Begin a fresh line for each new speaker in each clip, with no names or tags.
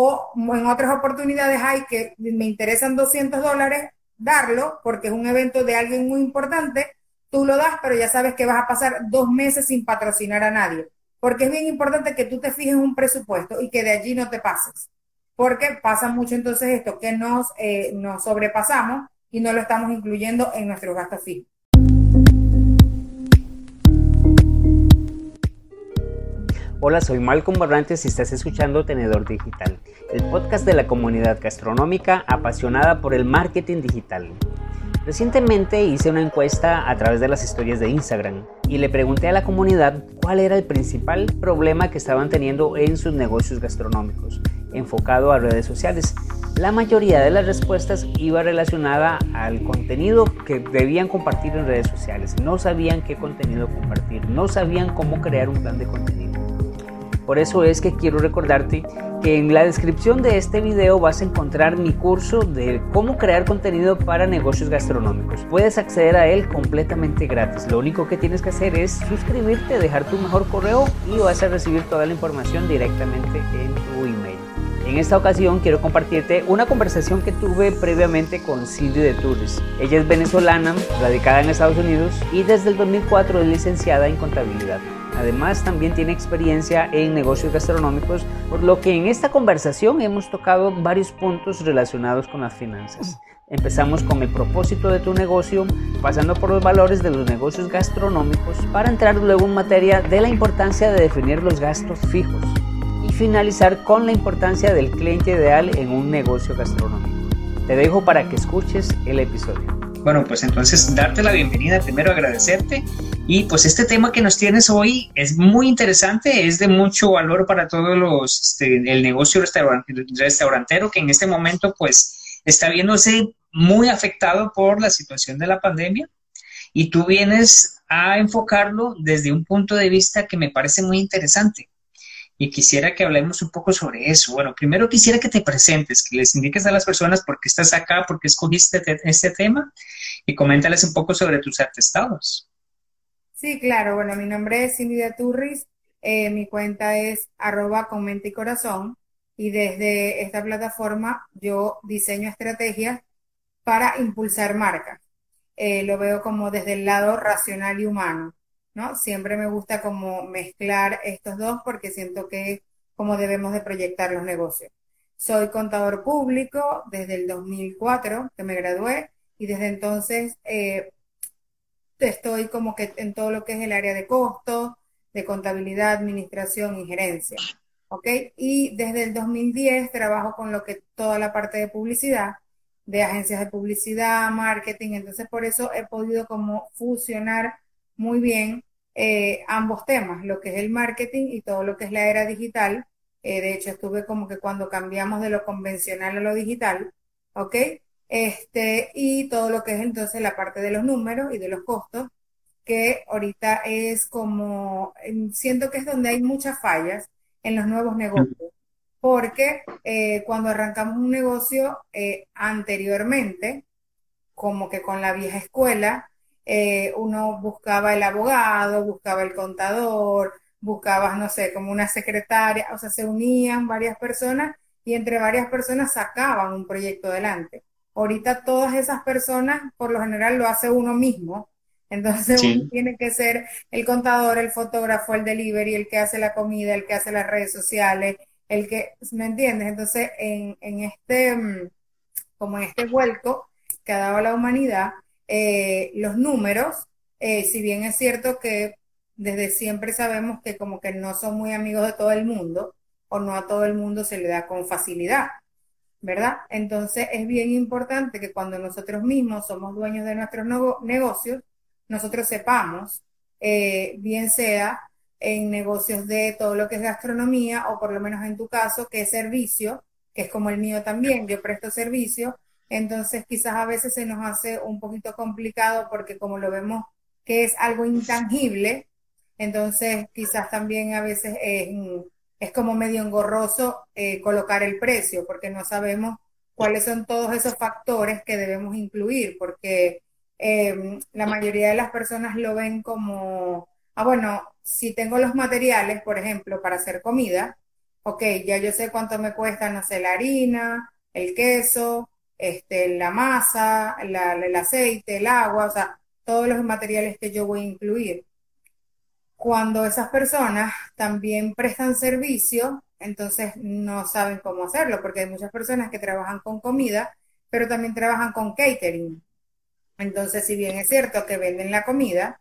o en otras oportunidades hay que me interesan 200 dólares darlo porque es un evento de alguien muy importante, tú lo das, pero ya sabes que vas a pasar dos meses sin patrocinar a nadie. Porque es bien importante que tú te fijes un presupuesto y que de allí no te pases. Porque pasa mucho entonces esto, que nos, eh, nos sobrepasamos y no lo estamos incluyendo en nuestros gastos fijos.
Hola, soy Malcolm Barrantes y estás escuchando Tenedor Digital, el podcast de la comunidad gastronómica apasionada por el marketing digital. Recientemente hice una encuesta a través de las historias de Instagram y le pregunté a la comunidad cuál era el principal problema que estaban teniendo en sus negocios gastronómicos, enfocado a redes sociales. La mayoría de las respuestas iba relacionada al contenido que debían compartir en redes sociales. No sabían qué contenido compartir, no sabían cómo crear un plan de contenido. Por eso es que quiero recordarte que en la descripción de este video vas a encontrar mi curso de cómo crear contenido para negocios gastronómicos. Puedes acceder a él completamente gratis. Lo único que tienes que hacer es suscribirte, dejar tu mejor correo y vas a recibir toda la información directamente en tu email. En esta ocasión quiero compartirte una conversación que tuve previamente con Cindy de Tours. Ella es venezolana, radicada en Estados Unidos y desde el 2004 es licenciada en contabilidad. Además, también tiene experiencia en negocios gastronómicos, por lo que en esta conversación hemos tocado varios puntos relacionados con las finanzas. Empezamos con el propósito de tu negocio, pasando por los valores de los negocios gastronómicos, para entrar luego en materia de la importancia de definir los gastos fijos y finalizar con la importancia del cliente ideal en un negocio gastronómico. Te dejo para que escuches el episodio.
Bueno, pues entonces darte la bienvenida, primero agradecerte. Y pues este tema que nos tienes hoy es muy interesante, es de mucho valor para todos los, este, el negocio restaurantero que en este momento pues está viéndose muy afectado por la situación de la pandemia. Y tú vienes a enfocarlo desde un punto de vista que me parece muy interesante y quisiera que hablemos un poco sobre eso. Bueno, primero quisiera que te presentes, que les indiques a las personas por qué estás acá, por qué escogiste este tema y coméntales un poco sobre tus atestados.
Sí, claro. Bueno, mi nombre es Cindy Turris. Eh, mi cuenta es arroba con y corazón. Y desde esta plataforma yo diseño estrategias para impulsar marcas. Eh, lo veo como desde el lado racional y humano. Siempre me gusta como mezclar estos dos porque siento que es como debemos de proyectar los negocios. Soy contador público desde el 2004 que me gradué y desde entonces eh, estoy como que en todo lo que es el área de costos, de contabilidad, administración y gerencia. Y desde el 2010 trabajo con lo que toda la parte de publicidad, de agencias de publicidad, marketing, entonces por eso he podido como fusionar muy bien eh, ambos temas, lo que es el marketing y todo lo que es la era digital. Eh, de hecho, estuve como que cuando cambiamos de lo convencional a lo digital, ¿ok? Este, y todo lo que es entonces la parte de los números y de los costos, que ahorita es como, siento que es donde hay muchas fallas en los nuevos negocios, porque eh, cuando arrancamos un negocio anteriormente, como que con la vieja escuela, eh, uno buscaba el abogado, buscaba el contador, buscaba, no sé, como una secretaria, o sea, se unían varias personas y entre varias personas sacaban un proyecto adelante. Ahorita todas esas personas, por lo general, lo hace uno mismo. Entonces uno tiene que ser el contador, el fotógrafo, el delivery, el que hace la comida, el que hace las redes sociales, el que, ¿me entiendes? Entonces, en, en este, mm, como en este vuelco que ha dado la humanidad, eh, los números, eh, si bien es cierto que desde siempre sabemos que como que no son muy amigos de todo el mundo, o no a todo el mundo se le da con facilidad, ¿verdad? Entonces es bien importante que cuando nosotros mismos somos dueños de nuestros negocios, nosotros sepamos, eh, bien sea en negocios de todo lo que es gastronomía, o por lo menos en tu caso, que es servicio, que es como el mío también, yo presto servicio, entonces quizás a veces se nos hace un poquito complicado porque como lo vemos que es algo intangible, entonces quizás también a veces es, como medio engorroso eh, colocar el precio porque no sabemos cuáles son todos esos factores que debemos incluir porque em, la mayoría de las personas lo ven como, ah, bueno, si tengo los materiales, por ejemplo, para hacer comida, ok, ya yo sé cuánto me cuesta, no sé, la harina, el queso, este, la masa, el aceite, el agua, o sea, todos los materiales que yo voy a incluir. Cuando esas personas también prestan servicio, entonces no saben cómo hacerlo, porque hay muchas personas que trabajan con comida, pero también trabajan con catering. Entonces, si bien es cierto que venden la comida,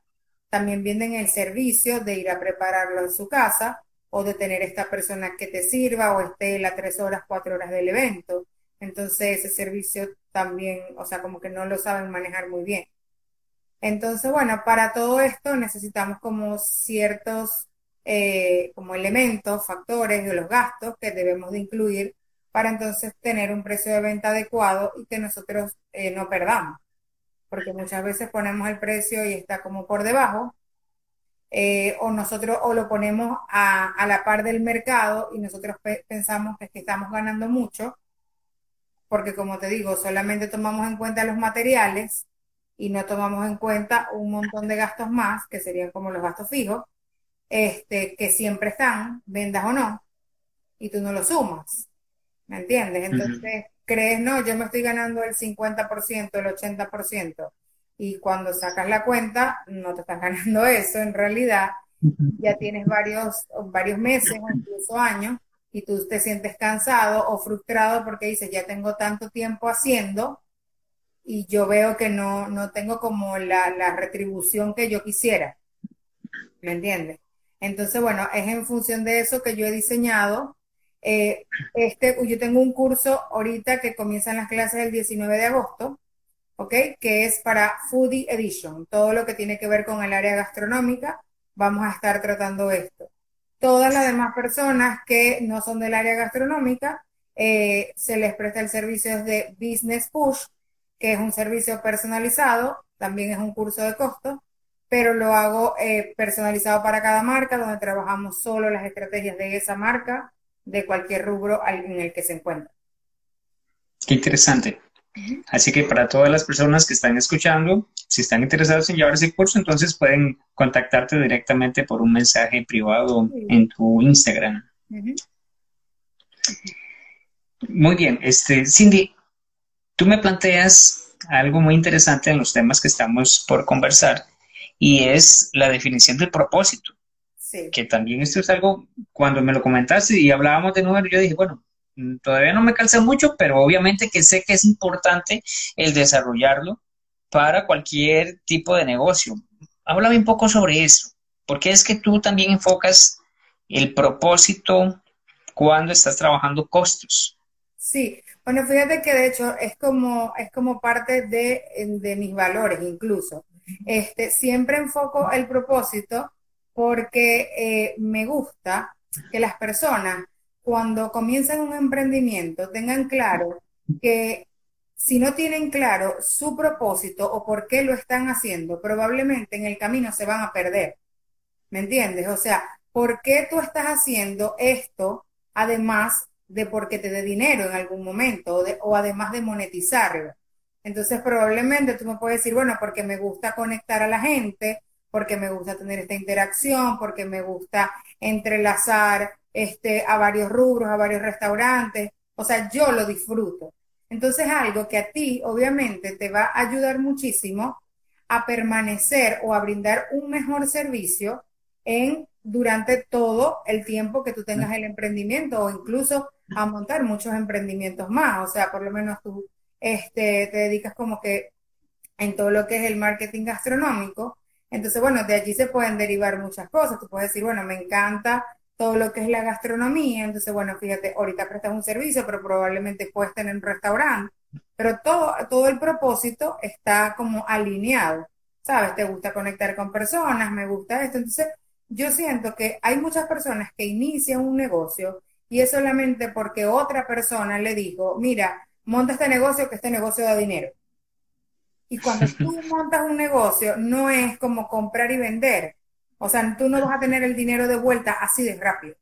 también venden el servicio de ir a prepararlo en su casa o de tener esta persona que te sirva o esté las tres horas, cuatro horas del evento. Entonces, ese servicio también, o sea, como que no lo saben manejar muy bien. Entonces, bueno, para todo esto necesitamos como ciertos eh, como elementos, factores de los gastos que debemos de incluir para entonces tener un precio de venta adecuado y que nosotros eh, no perdamos. Porque muchas veces ponemos el precio y está como por debajo, eh, o nosotros o lo ponemos a, la par del mercado y nosotros pensamos que estamos ganando mucho, porque como te digo, solamente tomamos en cuenta los materiales y no tomamos en cuenta un montón de gastos más, que serían como los gastos fijos, este, que siempre están, vendas o no, y tú no lo sumas. ¿Me entiendes? Entonces, crees, no, yo me estoy ganando el 50%, el 80%, y cuando sacas la cuenta, no te estás ganando eso, en realidad, ya tienes varios, varios meses o incluso años, y tú te sientes cansado o frustrado porque dices, ya tengo tanto tiempo haciendo, y yo veo que no, no tengo como la, la retribución que yo quisiera. ¿Me entiendes? Entonces, bueno, es en función de eso que yo he diseñado. Eh, este, yo tengo un curso ahorita que comienzan las clases el 19 de agosto, ¿ok? Que es para Foodie Edition. Todo lo que tiene que ver con el área gastronómica, vamos a estar tratando esto. Todas las demás personas que no son del área gastronómica, eh, se les presta el servicio de Business Push, que es un servicio personalizado, también es un curso de costo, pero lo hago eh, personalizado para cada marca, donde trabajamos solo las estrategias de esa marca, de cualquier rubro en el que se encuentra.
Qué interesante. Así que para todas las personas que están escuchando, si están interesados en llevar ese curso, entonces pueden contactarte directamente por un mensaje privado en tu Instagram. Muy bien, este, Cindy, tú me planteas algo muy interesante en los temas que estamos por conversar y es la definición del propósito. Sí. Que también esto es algo, cuando me lo comentaste y hablábamos de números, yo dije, bueno, todavía no me calza mucho, pero obviamente que sé que es importante el desarrollarlo para cualquier tipo de negocio. Háblame un poco sobre eso. porque es que tú también enfocas el propósito cuando estás trabajando costos?
Sí, bueno, fíjate que de hecho es como, es como parte de, de mis valores incluso. Este, siempre enfoco el propósito porque eh, me gusta que las personas cuando comienzan un emprendimiento tengan claro que si no tienen claro su propósito o por qué lo están haciendo, probablemente en el camino se van a perder. ¿Me entiendes? O sea, ¿por qué tú estás haciendo esto además de porque te dé dinero en algún momento o, además de monetizarlo? Entonces probablemente tú me puedes decir, bueno, porque me gusta conectar a la gente, porque me gusta tener esta interacción, porque me gusta entrelazar este, a varios rubros, a varios restaurantes. O sea, yo lo disfruto. Entonces algo que a ti obviamente te va a ayudar muchísimo a permanecer o a brindar un mejor servicio en durante todo el tiempo que tú tengas el emprendimiento o incluso a montar muchos emprendimientos más. O sea, por lo menos tú este, te dedicas como que en todo lo que es el marketing gastronómico. Entonces, bueno, de allí se pueden derivar muchas cosas. Tú puedes decir, bueno, me encanta todo lo que es la gastronomía. Entonces, bueno, fíjate, ahorita prestas un servicio, pero probablemente puedes tener un restaurante. Pero todo, todo el propósito está como alineado. ¿Sabes? Te gusta conectar con personas, me gusta esto. Entonces, yo siento que hay muchas personas que inician un negocio y es solamente porque otra persona le dijo, mira, monta este negocio que este negocio da dinero. Y cuando tú montas un negocio, no es como comprar y vender. O sea, tú no vas a tener el dinero de vuelta así de rápido.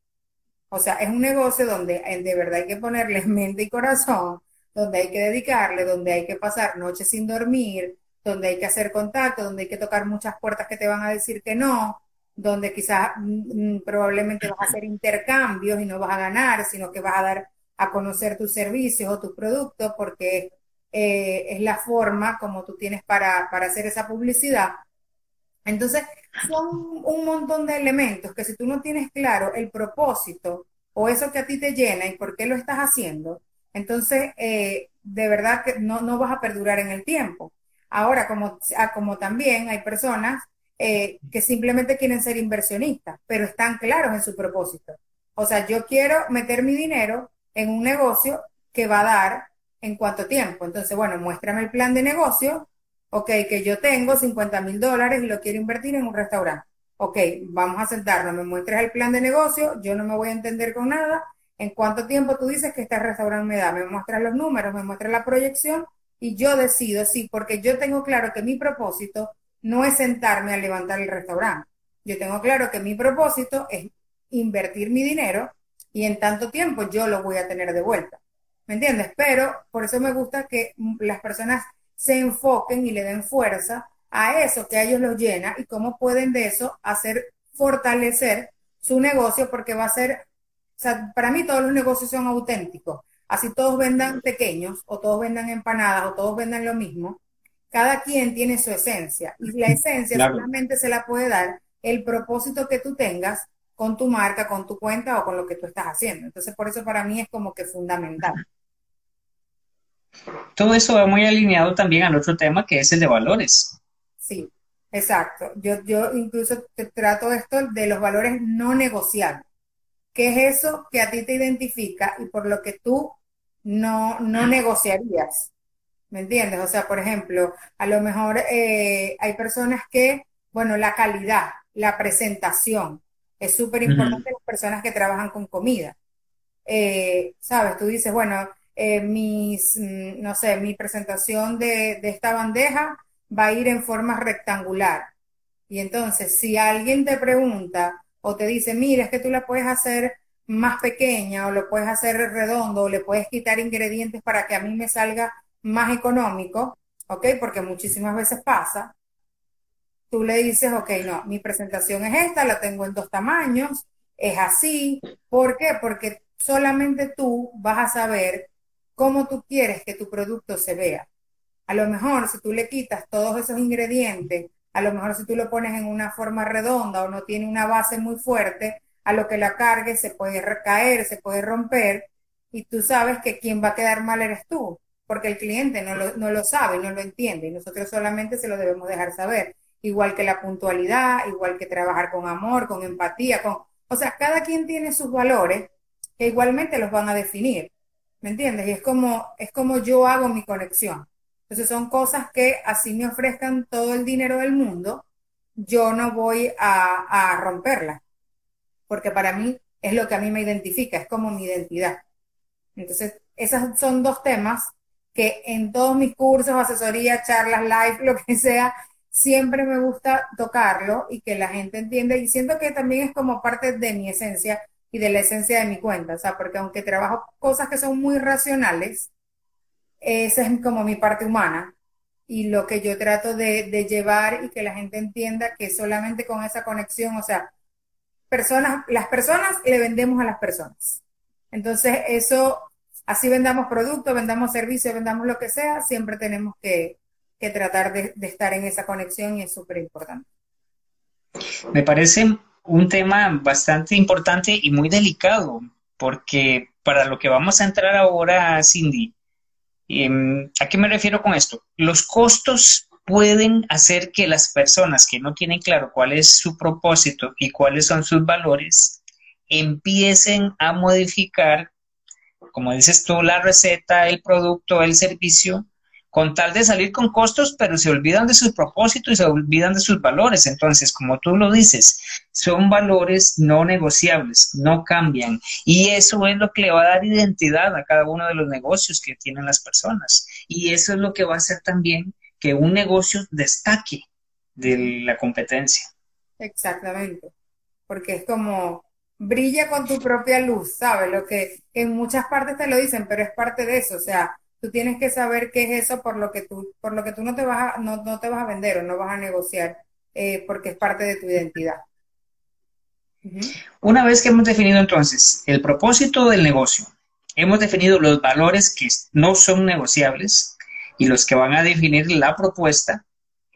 O sea, es un negocio donde eh, de verdad hay que ponerle mente y corazón, donde hay que dedicarle, donde hay que pasar noches sin dormir, donde hay que hacer contacto, donde hay que tocar muchas puertas que te van a decir que no. donde quizás mm, mm, probablemente vas a hacer intercambios y no vas a ganar, sino que vas a dar a conocer tus servicios o tus productos porque eh, es la forma como tú tienes para, para hacer esa publicidad. Entonces, son un montón de elementos que si tú no tienes claro el propósito o eso que a ti te llena y por qué lo estás haciendo, entonces eh, de verdad que no, no, vas a perdurar en el tiempo. Ahora, como, ah, como también hay personas eh, que simplemente quieren ser inversionistas, pero están claros en su propósito. O sea, yo quiero meter mi dinero en un negocio que va a dar en cuánto tiempo. Entonces, bueno, muéstrame el plan de negocio. Ok, que yo tengo 50 mil dólares y lo quiero invertir en un restaurante. Ok, vamos a sentarnos, me muestres el plan de negocio, yo no me voy a entender con nada. ¿En cuánto tiempo tú dices que este restaurante me da? Me muestras los números, me muestras la proyección y yo decido, sí, porque yo tengo claro que mi propósito no es sentarme a levantar el restaurante. Yo tengo claro que mi propósito es invertir mi dinero y en tanto tiempo yo lo voy a tener de vuelta. ¿Me entiendes? Pero por eso me gusta que las personas se enfoquen y le den fuerza a eso que a ellos los llena y cómo pueden de eso hacer fortalecer su negocio porque va a ser, o sea, para mí todos los negocios son auténticos. Así todos vendan pequeños o todos vendan empanadas o todos vendan lo mismo. Cada quien tiene su esencia y la esencia solamente se la puede dar el propósito que tú tengas con tu marca, con tu cuenta o con lo que tú estás haciendo. Entonces, por eso para mí es como que fundamental.
Todo eso va muy alineado también al otro tema que es el de valores.
Sí, exacto. Yo, yo incluso te trato esto de los valores no negociables. ¿Qué es eso que a ti te identifica y por lo que tú no, no negociarías? ¿Me entiendes? O sea, por ejemplo, a lo mejor eh, hay personas que, bueno, la calidad, la presentación, es súper importante las personas que trabajan con comida. Eh, ¿Sabes? Tú dices, bueno, eh, mm, no sé, mi presentación de, de esta bandeja va a ir en forma rectangular. Y entonces, si alguien te pregunta o te dice, mira, es que tú la puedes hacer más pequeña o lo puedes hacer redondo o le puedes quitar ingredientes para que a mí me salga más económico, ¿ok? Porque muchísimas veces pasa. Tú le dices, ok, no, mi presentación es esta, la tengo en dos tamaños, es así. ¿Por qué? Porque solamente tú vas a saber cómo tú quieres que tu producto se vea. A lo mejor si tú le quitas todos esos ingredientes, a lo mejor si tú lo pones en una forma redonda o no tiene una base muy fuerte, a lo que la cargue se puede recaer, se puede romper y tú sabes que quien va a quedar mal eres tú, porque el cliente no lo, no lo sabe, no lo entiende y nosotros solamente se lo debemos dejar saber. Igual que la puntualidad, igual que trabajar con amor, con empatía, con... O sea, cada quien tiene sus valores que igualmente los van a definir. ¿Me entiendes? Y es como, es como yo hago mi conexión. Entonces son cosas que así me ofrezcan todo el dinero del mundo, yo no voy a, a romperla, porque para mí es lo que a mí me identifica, es como mi identidad. Entonces, esos son dos temas que en todos mis cursos, asesorías, charlas, live, lo que sea, siempre me gusta tocarlo y que la gente entienda. Y siento que también es como parte de mi esencia y de la esencia de mi cuenta. O sea, porque aunque trabajo cosas que son muy racionales, esa es como mi parte humana y lo que yo trato de, llevar y que la gente entienda que solamente con esa conexión, o sea, personas, las personas le vendemos a las personas. Entonces, eso, así vendamos productos, vendamos servicios, vendamos lo que sea, siempre tenemos que, tratar de, de, estar en esa conexión y es súper importante.
Me parece un tema bastante importante y muy delicado, porque para lo que vamos a entrar ahora, Cindy, Em, ¿A qué me refiero con esto? Los costos pueden hacer que las personas que no tienen claro cuál es su propósito y cuáles son sus valores empiecen a modificar, como dices tú, la receta, el producto, el servicio, con tal de salir con costos, pero se olvidan de sus propósitos y se olvidan de sus valores. Entonces, como tú lo dices, son valores no negociables, no cambian. Y eso es lo que le va a dar identidad a cada uno de los negocios que tienen las personas. Y eso es lo que va a hacer también que un negocio destaque de la competencia.
Exactamente, porque es como brilla con tu propia luz, ¿sabes? Lo que en muchas partes te lo dicen, pero es parte de eso, o sea, tú tienes que saber qué es eso por lo que tú, por lo que tú no te vas a, no, no te vas a vender o no vas a negociar, eh, porque es parte de tu identidad.
Una vez que hemos definido entonces el propósito del negocio, hemos definido los valores que no son negociables y los que van a definir la propuesta,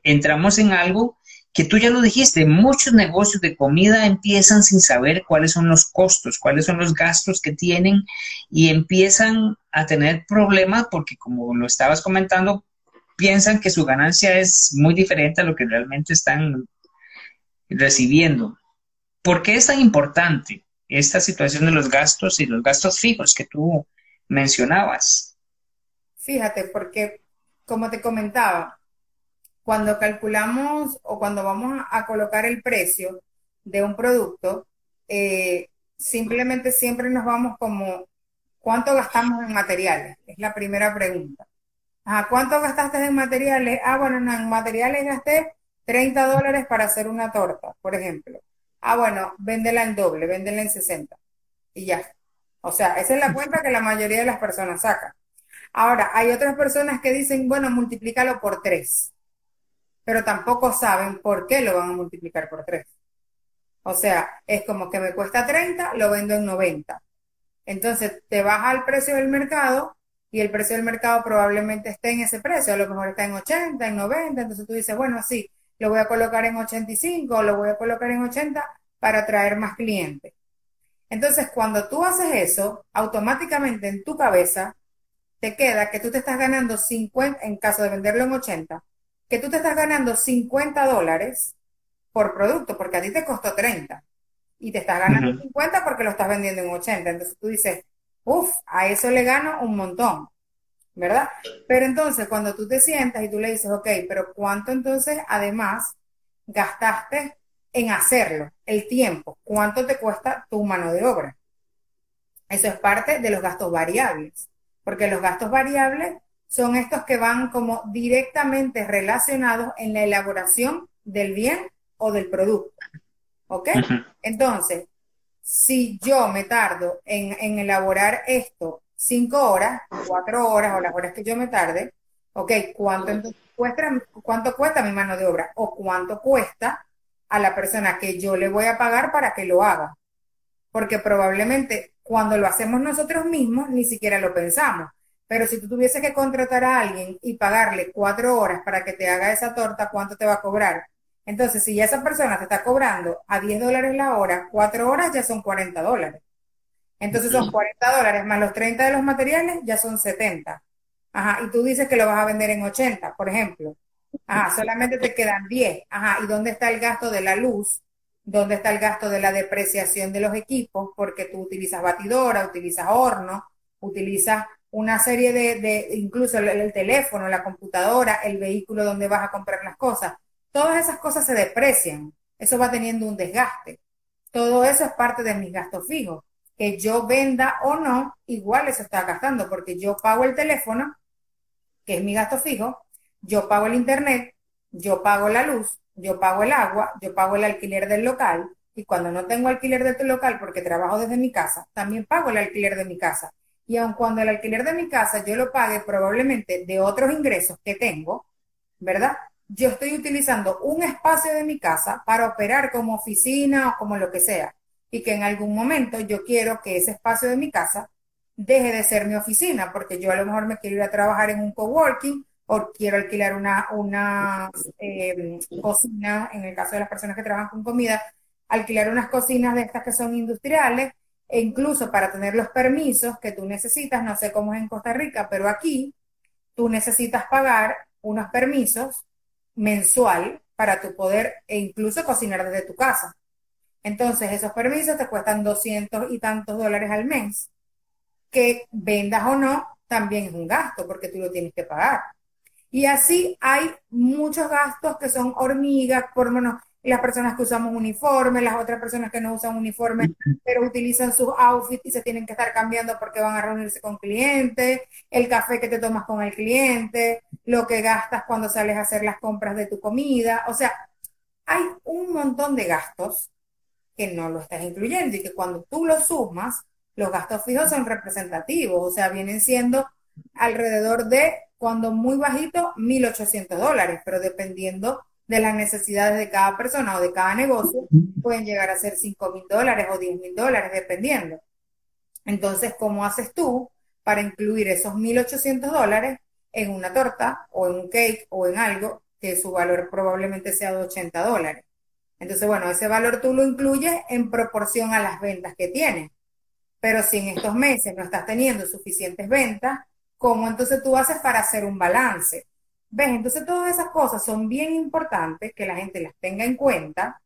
entramos en algo que tú ya lo dijiste, muchos negocios de comida empiezan sin saber cuáles son los costos, cuáles son los gastos que tienen y empiezan a tener problemas porque como lo estabas comentando, piensan que su ganancia es muy diferente a lo que realmente están recibiendo. ¿Por qué es tan importante esta situación de los gastos y los gastos fijos que tú mencionabas?
Fíjate, porque como te comentaba, cuando calculamos o cuando vamos a, colocar el precio de un producto, eh, simplemente siempre nos vamos como, ¿cuánto gastamos en materiales? Es la primera pregunta. ¿Cuánto gastaste en materiales? Ah, bueno, en materiales gasté 30 dólares para hacer una torta, por ejemplo. Ah, bueno, véndela en doble, véndela en 60. Y ya. O sea, esa es la cuenta que la mayoría de las personas sacan. Ahora, hay otras personas que dicen, bueno, multiplícalo por 3 pero tampoco saben por qué lo van a multiplicar por 3. O sea, es como que me cuesta 30, lo vendo en 90. Entonces te baja el precio del mercado y el precio del mercado probablemente esté en ese precio, a lo mejor está en 80, en 90, entonces tú dices, bueno, sí, lo voy a colocar en 85 o lo voy a colocar en 80 para atraer más clientes. Entonces, cuando tú haces eso, automáticamente en tu cabeza te queda que tú te estás ganando 50, en caso de venderlo en 80, que tú te estás ganando 50 dólares por producto, porque a ti te costó 30 y te estás ganando 50 porque lo estás vendiendo en 80. Entonces tú dices, uff, a eso le gano un montón, ¿verdad? Pero entonces cuando tú te sientas y tú le dices, ok, pero ¿cuánto entonces además gastaste en hacerlo? El tiempo, ¿cuánto te cuesta tu mano de obra? Eso es parte de los gastos variables, porque los gastos variables son estos que van como directamente relacionados en la elaboración del bien o del producto. ¿Ok? Entonces, si yo me tardo en, elaborar esto cinco horas, cuatro horas o las horas que yo me tarde, ¿ok? ¿Cuánto, cuesta, ¿Cuánto cuesta mi mano de obra? ¿O cuánto cuesta a la persona que yo le voy a pagar para que lo haga? Porque probablemente cuando lo hacemos nosotros mismos ni siquiera lo pensamos. Pero si tú tuvieses que contratar a alguien y pagarle cuatro horas para que te haga esa torta, ¿cuánto te va a cobrar? Entonces, si ya esa persona te está cobrando a 10 dólares la hora, cuatro horas ya son 40 dólares. Entonces son 40 dólares más los 30 de los materiales, ya son 70. Ajá, y tú dices que lo vas a vender en 80, por ejemplo. Ajá, solamente te quedan 10. Ajá, ¿y dónde está el gasto de la luz? ¿Dónde está el gasto de la depreciación de los equipos? Porque tú utilizas batidora, utilizas horno, utilizas una serie de, incluso el, teléfono, la computadora, el vehículo donde vas a comprar las cosas, todas esas cosas se deprecian, eso va teniendo un desgaste. Todo eso es parte de mis gastos fijos. Que yo venda o no, igual eso está gastando, porque yo pago el teléfono, que es mi gasto fijo, yo pago el internet, yo pago la luz, yo pago el agua, yo pago el alquiler del local, y cuando no tengo alquiler de tu local porque trabajo desde mi casa, también pago el alquiler de mi casa y aun cuando el alquiler de mi casa yo lo pague probablemente de otros ingresos que tengo, ¿verdad? Yo estoy utilizando un espacio de mi casa para operar como oficina o como lo que sea. Y que en algún momento yo quiero que ese espacio de mi casa deje de ser mi oficina, porque yo a lo mejor me quiero ir a trabajar en un coworking o quiero alquilar una, una eh, cocina, en el caso de las personas que trabajan con comida, alquilar unas cocinas de estas que son industriales e incluso para tener los permisos que tú necesitas, no sé cómo es en Costa Rica, pero aquí tú necesitas pagar unos permisos mensual para tu poder e incluso cocinar desde tu casa. Entonces, esos permisos te cuestan 200 y tantos dólares al mes, que vendas o no, también es un gasto porque tú lo tienes que pagar. Y así hay muchos gastos que son hormigas, por menos las personas que usamos uniforme, las otras personas que no usan uniforme, pero utilizan sus outfits y se tienen que estar cambiando porque van a reunirse con clientes, el café que te tomas con el cliente, lo que gastas cuando sales a hacer las compras de tu comida. O sea, hay un montón de gastos que no lo estás incluyendo y que cuando tú los sumas, los gastos fijos son representativos, o sea, vienen siendo alrededor de, cuando muy bajito, 1.800 dólares, pero dependiendo de las necesidades de cada persona o de cada negocio, pueden llegar a ser 5 mil dólares o 10 mil dólares, dependiendo. Entonces, ¿cómo haces tú para incluir esos 1.800 dólares en una torta o en un cake o en algo que su valor probablemente sea de 80 dólares? Entonces, bueno, ese valor tú lo incluyes en proporción a las ventas que tienes. Pero si en estos meses no estás teniendo suficientes ventas, ¿cómo entonces tú haces para hacer un balance? ¿Ves? Entonces todas esas cosas son bien importantes que la gente las tenga en cuenta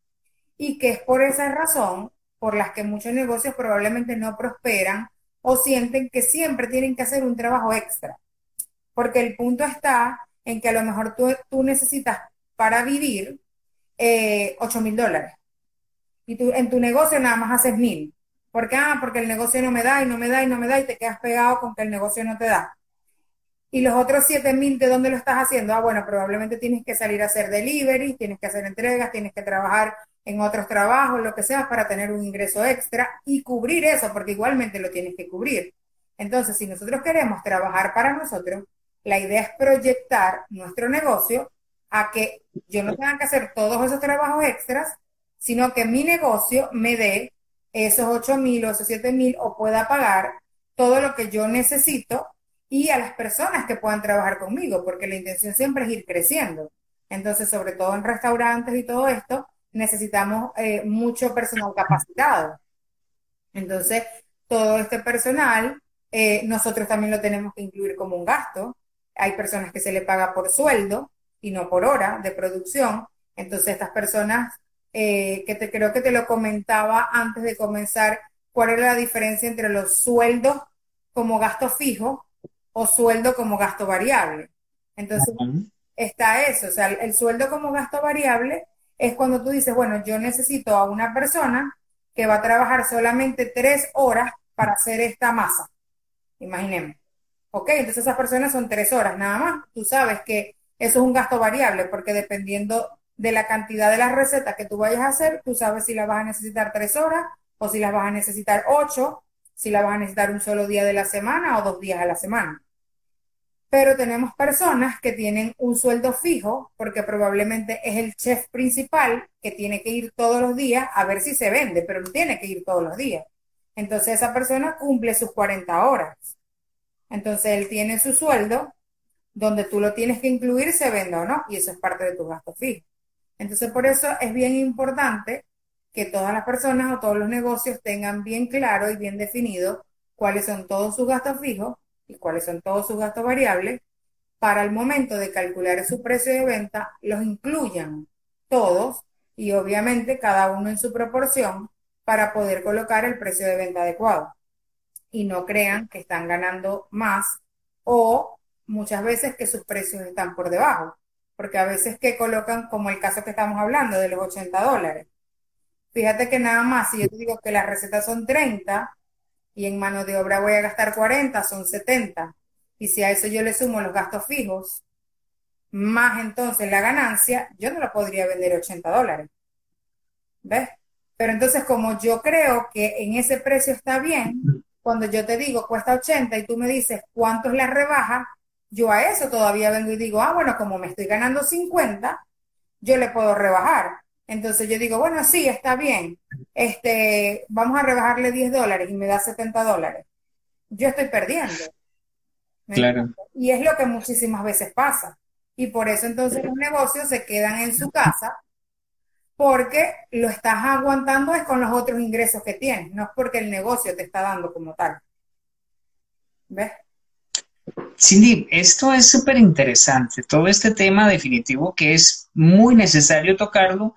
y que es por esa razón por las que muchos negocios probablemente no prosperan o sienten que siempre tienen que hacer un trabajo extra. Porque el punto está en que a lo mejor tú, tú necesitas para vivir eh, 8 mil dólares y tú en tu negocio nada más haces mil. ¿Por qué? Ah, porque el negocio no me da y no me da y no me da y te quedas pegado con que el negocio no te da. Y los otros 7 mil, ¿de dónde lo estás haciendo? Ah, bueno, probablemente tienes que salir a hacer delivery, tienes que hacer entregas, tienes que trabajar en otros trabajos, lo que sea, para tener un ingreso extra y cubrir eso, porque igualmente lo tienes que cubrir. Entonces, si nosotros queremos trabajar para nosotros, la idea es proyectar nuestro negocio a que yo no tenga que hacer todos esos trabajos extras, sino que mi negocio me dé esos 8 mil o esos 7 mil o pueda pagar todo lo que yo necesito y a las personas que puedan trabajar conmigo, porque la intención siempre es ir creciendo. Entonces, sobre todo en restaurantes y todo esto, necesitamos eh, mucho personal capacitado. Entonces, todo este personal, eh, nosotros también lo tenemos que incluir como un gasto. Hay personas que se le paga por sueldo y no por hora de producción. Entonces, estas personas, eh, que te, creo que te lo comentaba antes de comenzar, cuál era la diferencia entre los sueldos como gasto fijo o sueldo como gasto variable. Entonces, está eso, o sea, el sueldo como gasto variable es cuando tú dices, bueno, yo necesito a una persona que va a trabajar solamente tres horas para hacer esta masa. Imaginemos. Ok, entonces esas personas son tres horas nada más. Tú sabes que eso es un gasto variable porque dependiendo de la cantidad de las recetas que tú vayas a hacer, tú sabes si las vas a necesitar tres horas o si las vas a necesitar ocho, si las vas a necesitar un solo día de la semana o dos días a la semana pero tenemos personas que tienen un sueldo fijo porque probablemente es el chef principal que tiene que ir todos los días a ver si se vende, pero no tiene que ir todos los días. Entonces esa persona cumple sus 40 horas. Entonces él tiene su sueldo donde tú lo tienes que incluir, se vende o no, y eso es parte de tu gasto fijo. Entonces por eso es bien importante que todas las personas o todos los negocios tengan bien claro y bien definido cuáles son todos sus gastos fijos y cuáles son todos sus gastos variables, para el momento de calcular su precio de venta, los incluyan todos y obviamente cada uno en su proporción para poder colocar el precio de venta adecuado. Y no crean que están ganando más o muchas veces que sus precios están por debajo, porque a veces que colocan, como el caso que estamos hablando, de los 80 dólares. Fíjate que nada más, si yo digo que las recetas son 30, y en mano de obra voy a gastar 40, son 70. Y si a eso yo le sumo los gastos fijos, más entonces la ganancia, yo no la podría vender 80 dólares. ¿Ves? Pero entonces como yo creo que en ese precio está bien, cuando yo te digo cuesta 80 y tú me dices cuánto es la rebaja, yo a eso todavía vengo y digo, ah, bueno, como me estoy ganando 50, yo le puedo rebajar. Entonces yo digo, bueno, sí, está bien, este, vamos a rebajarle 10 dólares y me da 70 dólares. Yo estoy perdiendo.
Claro.
Y es lo que muchísimas veces pasa. Y por eso entonces los negocios se quedan en su casa porque lo estás aguantando es con los otros ingresos que tienes, no es porque el negocio te está dando como tal. ¿Ves?
Cindy, esto es súper interesante, todo este tema definitivo que es muy necesario tocarlo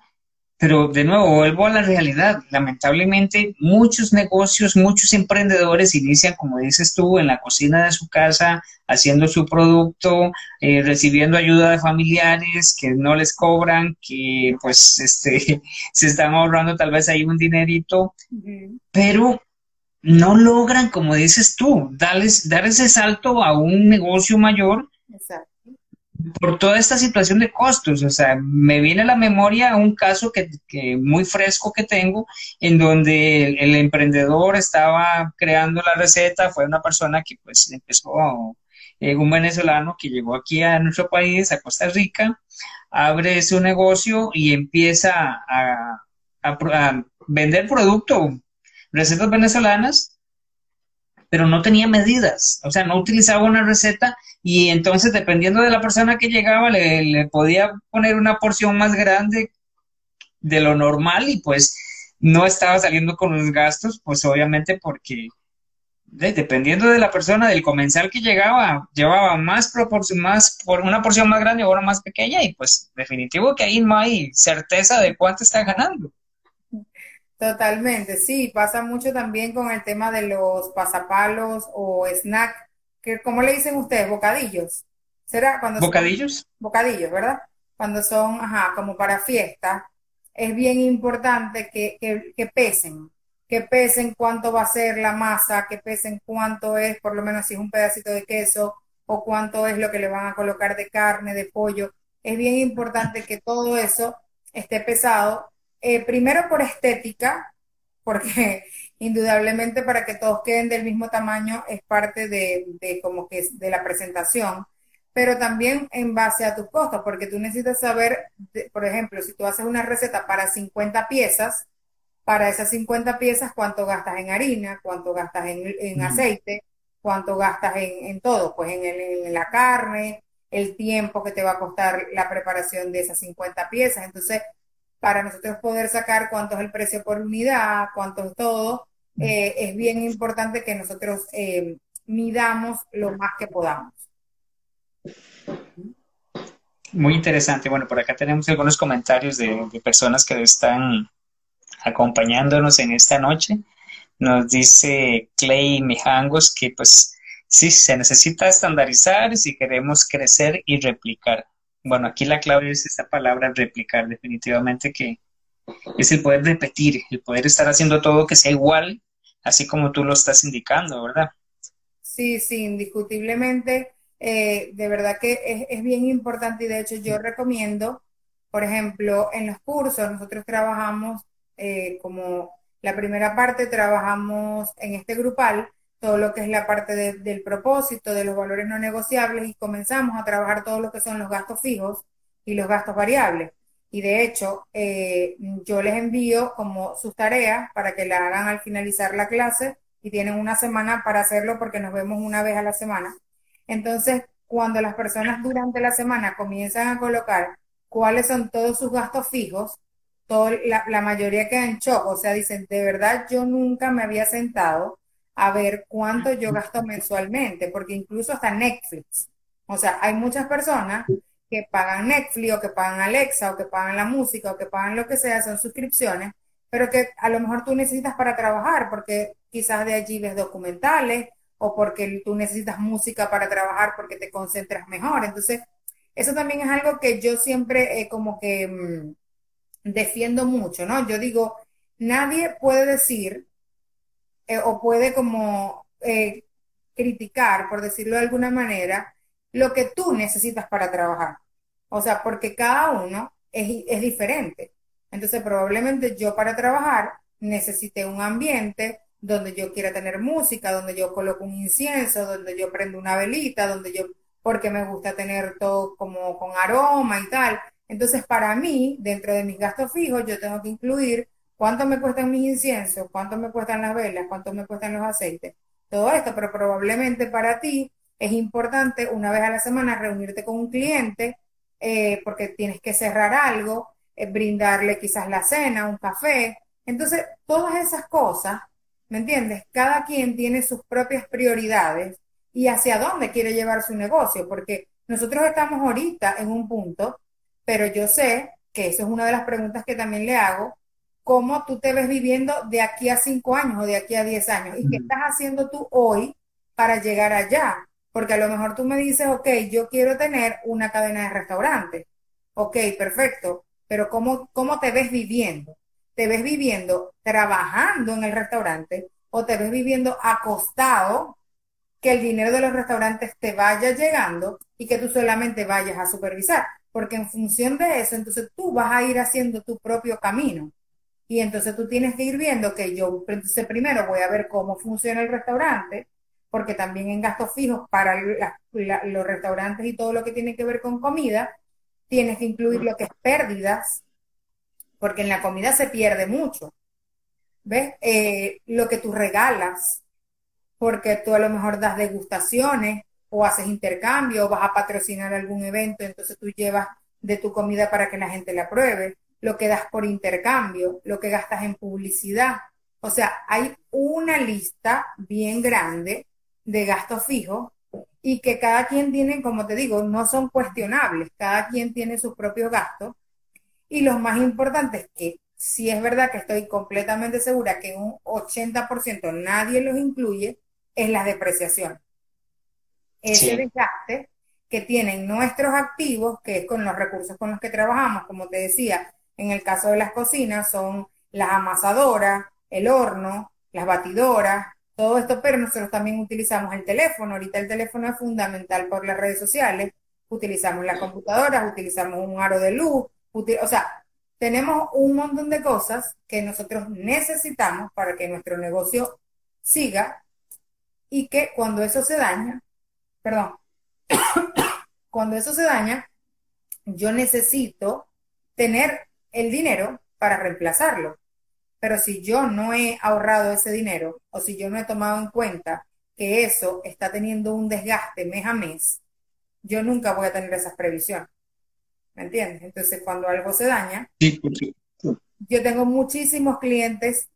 pero de nuevo, vuelvo a la realidad. Lamentablemente, muchos negocios, muchos emprendedores inician, como dices tú, en la cocina de su casa, haciendo su producto, eh, recibiendo ayuda de familiares que no les cobran, que pues este, se están ahorrando tal vez ahí un dinerito, pero no logran, como dices tú, darles, dar ese salto a un negocio mayor. Exacto por toda esta situación de costos. O sea, me viene a la memoria un caso que, muy fresco que tengo, en donde el, emprendedor estaba creando la receta, fue una persona que pues empezó eh, un venezolano que llegó aquí a nuestro país, a Costa Rica, abre su negocio y empieza a, a vender producto, recetas venezolanas, pero no tenía medidas, o sea, no utilizaba una receta y entonces dependiendo de la persona que llegaba le, podía poner una porción más grande de lo normal y pues no estaba saliendo con los gastos, pues obviamente porque dependiendo de la persona, del comensal que llegaba, llevaba más proporción, más por una porción más grande o una más pequeña y pues definitivo que ahí no hay certeza de cuánto está ganando.
Totalmente, sí, pasa mucho también con el tema de los pasapalos o snack, que ¿cómo le dicen ustedes? Bocadillos. ¿Será cuando
bocadillos?
bocadillos, ¿verdad? Cuando son, ajá, como para fiesta, es bien importante que, que, que pesen, que pesen cuánto va a ser la masa, que pesen cuánto es, por lo menos si es un pedacito de queso, o cuánto es lo que le van a colocar de carne, de pollo. Es bien importante que todo eso esté pesado eh, primero por estética, porque indudablemente para que todos queden del mismo tamaño es parte de, como que de la presentación, pero también en base a tus costos, porque tú necesitas saber, por ejemplo, si tú haces una receta para 50 piezas, para esas 50 piezas cuánto gastas en harina, cuánto gastas en, aceite, cuánto gastas en, todo, pues en, en la carne, el tiempo que te va a costar la preparación de esas 50 piezas. Entonces, para nosotros poder sacar cuánto es el precio por unidad, cuánto es todo, eh, es bien importante que nosotros eh, midamos lo más que podamos.
Muy interesante. Bueno, por acá tenemos algunos comentarios de, personas que están acompañándonos en esta noche. Nos dice Clay Mijangos que pues sí, se necesita estandarizar si queremos crecer y replicar. Bueno, aquí la clave es esta palabra replicar, definitivamente que es el poder repetir, el poder estar haciendo todo que sea igual, así como tú lo estás indicando, ¿verdad?
Sí, sí, indiscutiblemente, eh, de verdad que es, bien importante y de hecho yo recomiendo, por ejemplo, en los cursos nosotros trabajamos eh, como la primera parte, trabajamos en este grupal todo lo que es la parte del propósito, de los valores no negociables y comenzamos a trabajar todo lo que son los gastos fijos y los gastos variables. Y de hecho, eh, yo les envío como sus tareas para que la hagan al finalizar la clase y tienen una semana para hacerlo porque nos vemos una vez a la semana. Entonces, cuando las personas durante la semana comienzan a colocar cuáles son todos sus gastos fijos, todo, la, la mayoría queda en shock, o sea, dicen, de verdad yo nunca me había sentado a ver cuánto yo gasto mensualmente, porque incluso hasta Netflix. O sea, hay muchas personas que pagan Netflix o que pagan Alexa o que pagan la música o que pagan lo que sea, son suscripciones, pero que a lo mejor tú necesitas para trabajar, porque quizás de allí ves documentales o porque tú necesitas música para trabajar porque te concentras mejor. Entonces, eso también es algo que yo siempre eh, como que mm, defiendo mucho, ¿no? Yo digo, nadie puede decir eh, o puede como eh, criticar, por decirlo de alguna manera, lo que tú necesitas para trabajar. O sea, porque cada uno es, es diferente. Entonces, probablemente yo para trabajar necesite un ambiente donde yo quiera tener música, donde yo coloco un incienso, donde yo prendo una velita, donde yo, porque me gusta tener todo como con aroma y tal. Entonces, para mí, dentro de mis gastos fijos, yo tengo que incluir cuánto me cuestan mis inciensos, cuánto me cuestan las velas, cuánto me cuestan los aceites, todo esto, pero probablemente para ti es importante una vez a la semana reunirte con un cliente eh, porque tienes que cerrar algo, eh, brindarle quizás la cena, un café. Entonces, todas esas cosas, ¿me entiendes? Cada quien tiene sus propias prioridades y hacia dónde quiere llevar su negocio, porque nosotros estamos ahorita en un punto, pero yo sé que eso es una de las preguntas que también le hago, cómo tú te ves viviendo de aquí a cinco años o de aquí a diez años y qué estás haciendo tú hoy para llegar allá. Porque a lo mejor tú me dices, ok, yo quiero tener una cadena de restaurantes. Ok, perfecto. Pero ¿cómo, cómo te ves viviendo? ¿Te ves viviendo trabajando en el restaurante o te ves viviendo acostado que el dinero de los restaurantes te vaya llegando y que tú solamente vayas a supervisar? Porque en función de eso, entonces tú vas a ir haciendo tu propio camino. Y entonces tú tienes que ir viendo que yo, entonces primero voy a ver cómo funciona el restaurante, porque también en gastos fijos para los restaurantes y todo lo que tiene que ver con comida, tienes que incluir lo que es pérdidas, porque en la comida se pierde mucho. ¿Ves? Eh, lo que tú regalas, porque tú a lo mejor das degustaciones o haces intercambio o vas a patrocinar algún evento, entonces tú llevas de tu comida para que la gente la pruebe, lo que das por intercambio, lo que gastas en publicidad. O sea, hay una lista bien grande de gastos fijos y que cada quien tiene, como te digo, no son cuestionables, cada quien tiene sus propios gastos. Y lo más importante es que si es verdad que estoy completamente segura que un 80% nadie los incluye, es la depreciación. Ese desgaste que tienen nuestros activos, que es con los recursos con los que trabajamos, como te decía, en el caso de las cocinas son las amasadoras, el horno, las batidoras, todo esto, pero nosotros también utilizamos el teléfono. Ahorita el teléfono es fundamental por las redes sociales. Utilizamos las computadoras, utilizamos un aro de luz, o sea, tenemos un montón de cosas que nosotros necesitamos para que nuestro negocio siga y que cuando eso se daña, perdón, cuando eso se daña, yo necesito tener el dinero para reemplazarlo. Pero si yo no he ahorrado ese dinero o si yo no he tomado en cuenta que eso está teniendo un desgaste mes a mes, yo nunca voy a tener esas previsiones. ¿Me entiendes? Entonces, cuando algo se daña, yo tengo muchísimos clientes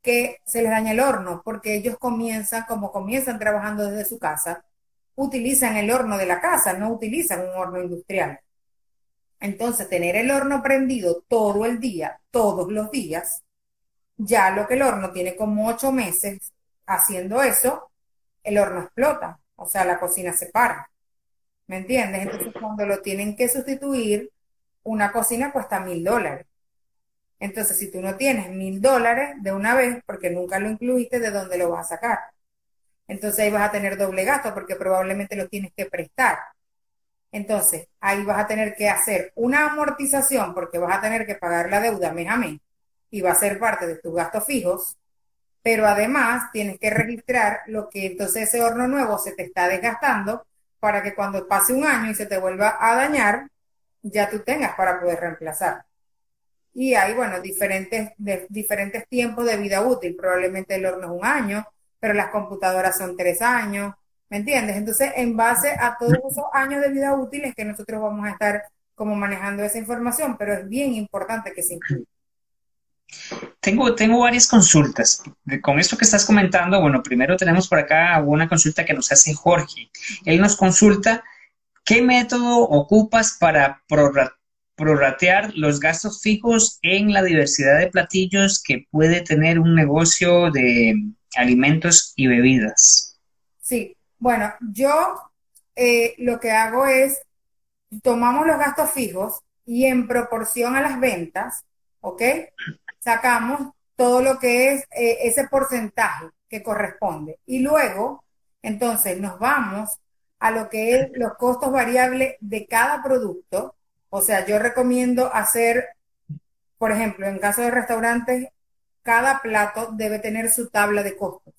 que se les daña el horno porque ellos comienzan, como comienzan trabajando desde su casa, utilizan el horno de la casa, no utilizan un horno industrial. Entonces, tener el horno prendido todo el día, todos los días, ya lo que el horno tiene como ocho meses haciendo eso, el horno explota, o sea, la cocina se para. ¿Me entiendes? Entonces, cuando lo tienen que sustituir, una cocina cuesta mil dólares. Entonces, si tú no tienes mil dólares de una vez, porque nunca lo incluiste, ¿de dónde lo vas a sacar? Entonces ahí vas a tener doble gasto porque probablemente lo tienes que prestar. Entonces, ahí vas a tener que hacer una amortización porque vas a tener que pagar la deuda mes y va a ser parte de tus gastos fijos, pero además tienes que registrar lo que entonces ese horno nuevo se te está desgastando para que cuando pase un año y se te vuelva a dañar, ya tú tengas para poder reemplazar. Y hay, bueno, diferentes, diferentes tiempos de vida útil. Probablemente el horno es un año, pero las computadoras son tres años, ¿me entiendes? Entonces, en base a todos esos años de vida útil es que nosotros vamos a estar como manejando esa información, pero es bien importante que se incluya.
Tengo, tengo varias consultas. Con esto que estás comentando, bueno, primero tenemos por acá una consulta que nos hace Jorge. Él nos consulta, ¿qué método ocupas para prorratear los gastos fijos en la diversidad de platillos que puede tener un negocio de alimentos y bebidas?
Sí, bueno, yo eh, lo que hago es, tomamos los gastos fijos y en proporción a las ventas, ¿ok? sacamos todo lo que es eh, ese porcentaje que corresponde. Y luego, entonces, nos vamos a lo que es los costos variables de cada producto. O sea, yo recomiendo hacer, por ejemplo, en caso de restaurantes, cada plato debe tener su tabla de costos.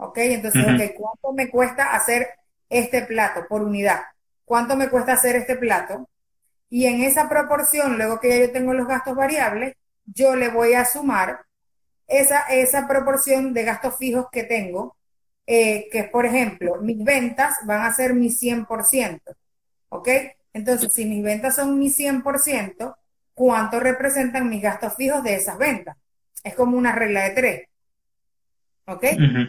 ¿Ok? Entonces, ¿cuánto me cuesta hacer este plato por unidad? ¿Cuánto me cuesta hacer este plato? Y en esa proporción, luego que ya yo tengo los gastos variables, yo le voy a sumar esa, esa proporción de gastos fijos que tengo, eh, que por ejemplo, mis ventas van a ser mi 100%, ¿ok? Entonces, si mis ventas son mi 100%, ¿cuánto representan mis gastos fijos de esas ventas? Es como una regla de tres. ¿Ok?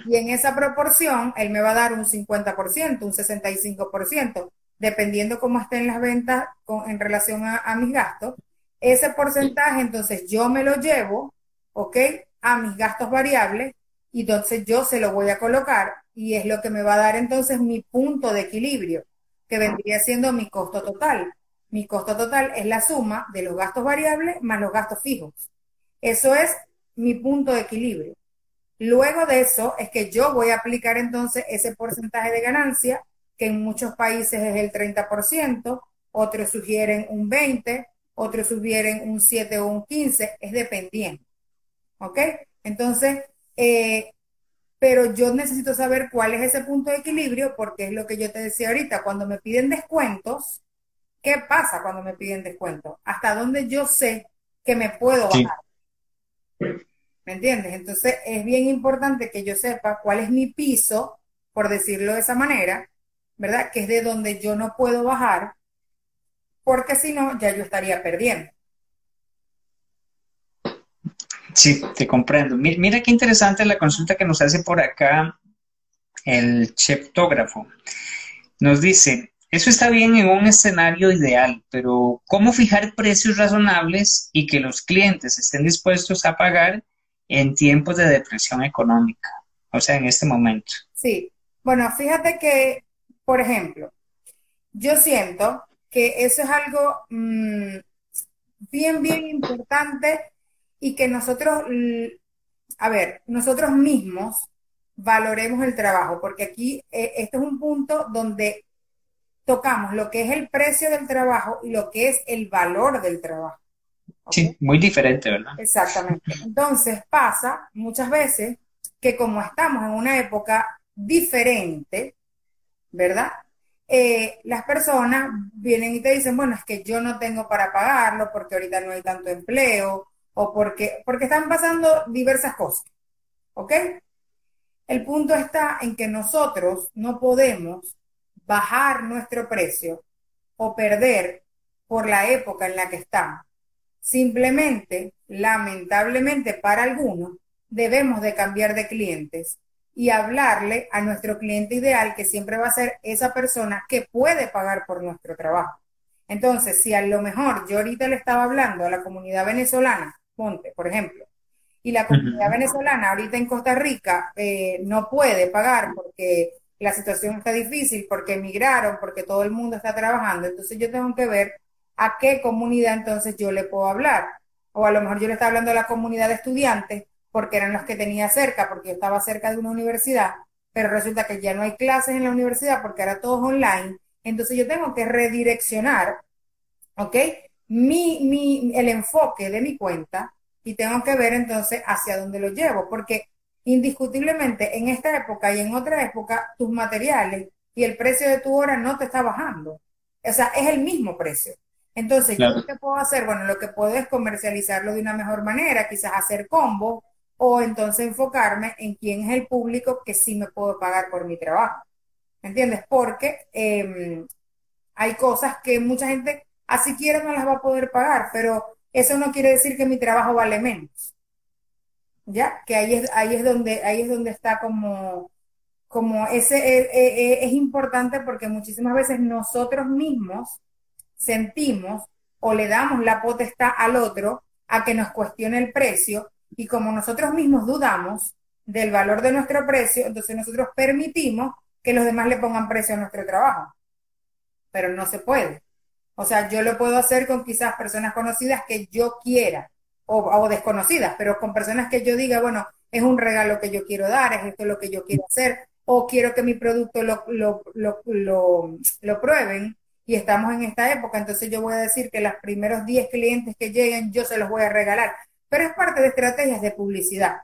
Y en esa proporción, él me va a dar un 50%, un 65%, dependiendo cómo estén las ventas en relación a mis gastos ese porcentaje, entonces yo me lo llevo, ¿ok? A mis gastos variables y entonces yo se lo voy a colocar y es lo que me va a dar entonces mi punto de equilibrio, que vendría siendo mi costo total. Mi costo total es la suma de los gastos variables más los gastos fijos. Eso es mi punto de equilibrio. Luego de eso es que yo voy a aplicar entonces ese porcentaje de ganancia, que en muchos países es el 30%, otros sugieren un 20%, otros subieren un 7 o un 15, es dependiente. ¿Ok? Entonces, eh, pero yo necesito saber cuál es ese punto de equilibrio porque es lo que yo te decía ahorita, cuando me piden descuentos, ¿qué pasa cuando me piden descuentos? ¿Hasta dónde yo sé que me puedo bajar? ¿Me entiendes? Entonces es bien importante que yo sepa cuál es mi piso, por decirlo de esa manera, ¿verdad? Que es de donde yo no puedo bajar, porque si no, ya yo estaría perdiendo.
Sí, te comprendo. Mira qué interesante la consulta que nos hace por acá el cheptógrafo. Nos dice, eso está bien en un escenario ideal, pero ¿cómo fijar precios razonables y que los clientes estén dispuestos a pagar en tiempos de depresión económica? O sea, en este momento.
Sí, bueno, fíjate que, por ejemplo, yo siento que eso es algo mm, bien, bien importante y que nosotros, a ver, nosotros mismos valoremos el trabajo, porque aquí eh, este es un punto donde tocamos lo que es el precio del trabajo y lo que es el valor del trabajo.
Sí, muy diferente, ¿verdad?
Exactamente. Entonces pasa muchas veces que como estamos en una época diferente, ¿verdad? Eh, las personas vienen y te dicen, bueno, es que yo no tengo para pagarlo porque ahorita no hay tanto empleo, o porque, porque están pasando diversas cosas. ¿Ok? El punto está en que nosotros no podemos bajar nuestro precio o perder por la época en la que estamos. Simplemente, lamentablemente para algunos, debemos de cambiar de clientes y hablarle a nuestro cliente ideal, que siempre va a ser esa persona que puede pagar por nuestro trabajo. Entonces, si a lo mejor yo ahorita le estaba hablando a la comunidad venezolana Ponte, por ejemplo. Y la comunidad venezolana ahorita en Costa Rica eh, no puede pagar porque la situación está difícil, porque emigraron, porque todo el mundo está trabajando. Entonces yo tengo que ver a qué comunidad entonces yo le puedo hablar. O a lo mejor yo le estaba hablando a la comunidad de estudiantes porque eran los que tenía cerca, porque yo estaba cerca de una universidad, pero resulta que ya no hay clases en la universidad porque era todo online. Entonces yo tengo que redireccionar, ¿ok? mi, mi, el enfoque de mi cuenta y tengo que ver entonces hacia dónde lo llevo, porque indiscutiblemente en esta época y en otra época tus materiales y el precio de tu hora no te está bajando. O sea, es el mismo precio. Entonces, ¿yo qué puedo hacer? Bueno, lo que puedo es comercializarlo de una mejor manera, quizás hacer combo o entonces enfocarme en quién es el público que sí me puedo pagar por mi trabajo. ¿Me entiendes? Porque em, hay cosas que mucha gente así quiera no las va a poder pagar, pero eso no quiere decir que mi trabajo vale menos. ¿Ya? Que ahí es, ahí es donde, ahí es donde está como, como ese, eh, eh, eh, es importante porque muchísimas veces nosotros mismos sentimos o le damos la potestad al otro a que nos cuestione el precio y como nosotros mismos dudamos del valor de nuestro precio, entonces nosotros permitimos que los demás le pongan precio a nuestro trabajo. Pero no se puede. O sea, yo lo puedo hacer con quizás personas conocidas que yo quiera o, desconocidas, pero con personas que yo diga, bueno, es un regalo que yo quiero dar, es esto lo que yo quiero hacer, o quiero que mi producto lo, lo, lo, lo prueben y estamos en esta época, entonces yo voy a decir que los primeros 10 clientes que lleguen yo se los voy a regalar, pero es parte de estrategias de publicidad.